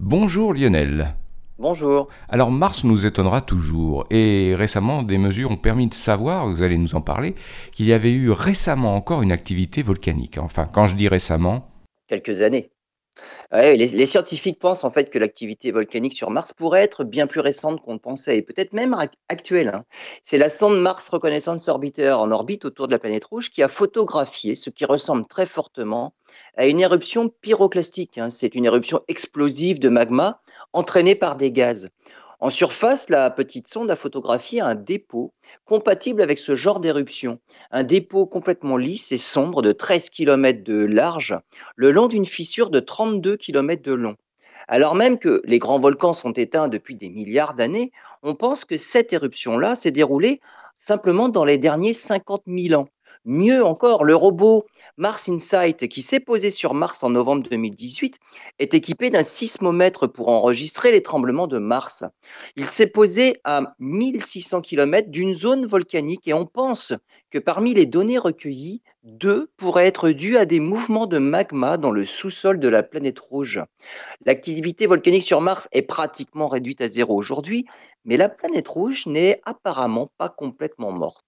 Bonjour Lionel. Bonjour. Alors Mars nous étonnera toujours et récemment des mesures ont permis de savoir, vous allez nous en parler, qu'il y avait eu récemment encore une activité volcanique. Enfin, quand je dis récemment... Quelques années. Les, scientifiques pensent en fait que l'activité volcanique sur Mars pourrait être bien plus récente qu'on le pensait et peut-être même ac- actuelle. hein. C'est la sonde Mars Reconnaissance Orbiter en orbite autour de la planète rouge qui a photographié ce qui ressemble très fortement à une éruption pyroclastique. hein. C'est une éruption explosive de magma entraînée par des gaz. En surface, la petite sonde a photographié un dépôt compatible avec ce genre d'éruption. Un dépôt complètement lisse et sombre de 13 km de large le long d'une fissure de 32 km de long. Alors même que les grands volcans sont éteints depuis des milliards d'années, on pense que cette éruption-là s'est déroulée simplement dans les derniers 50 000 ans. Mieux encore, le robot Mars Insight, qui s'est posé sur Mars en novembre 2018, est équipé d'un sismomètre pour enregistrer les tremblements de Mars. Il s'est posé à 1600 km d'une zone volcanique et on pense que parmi les données recueillies, deux pourraient être dues à des mouvements de magma dans le sous-sol de la planète rouge. L'activité volcanique sur Mars est pratiquement réduite à zéro aujourd'hui, mais la planète rouge n'est apparemment pas complètement morte.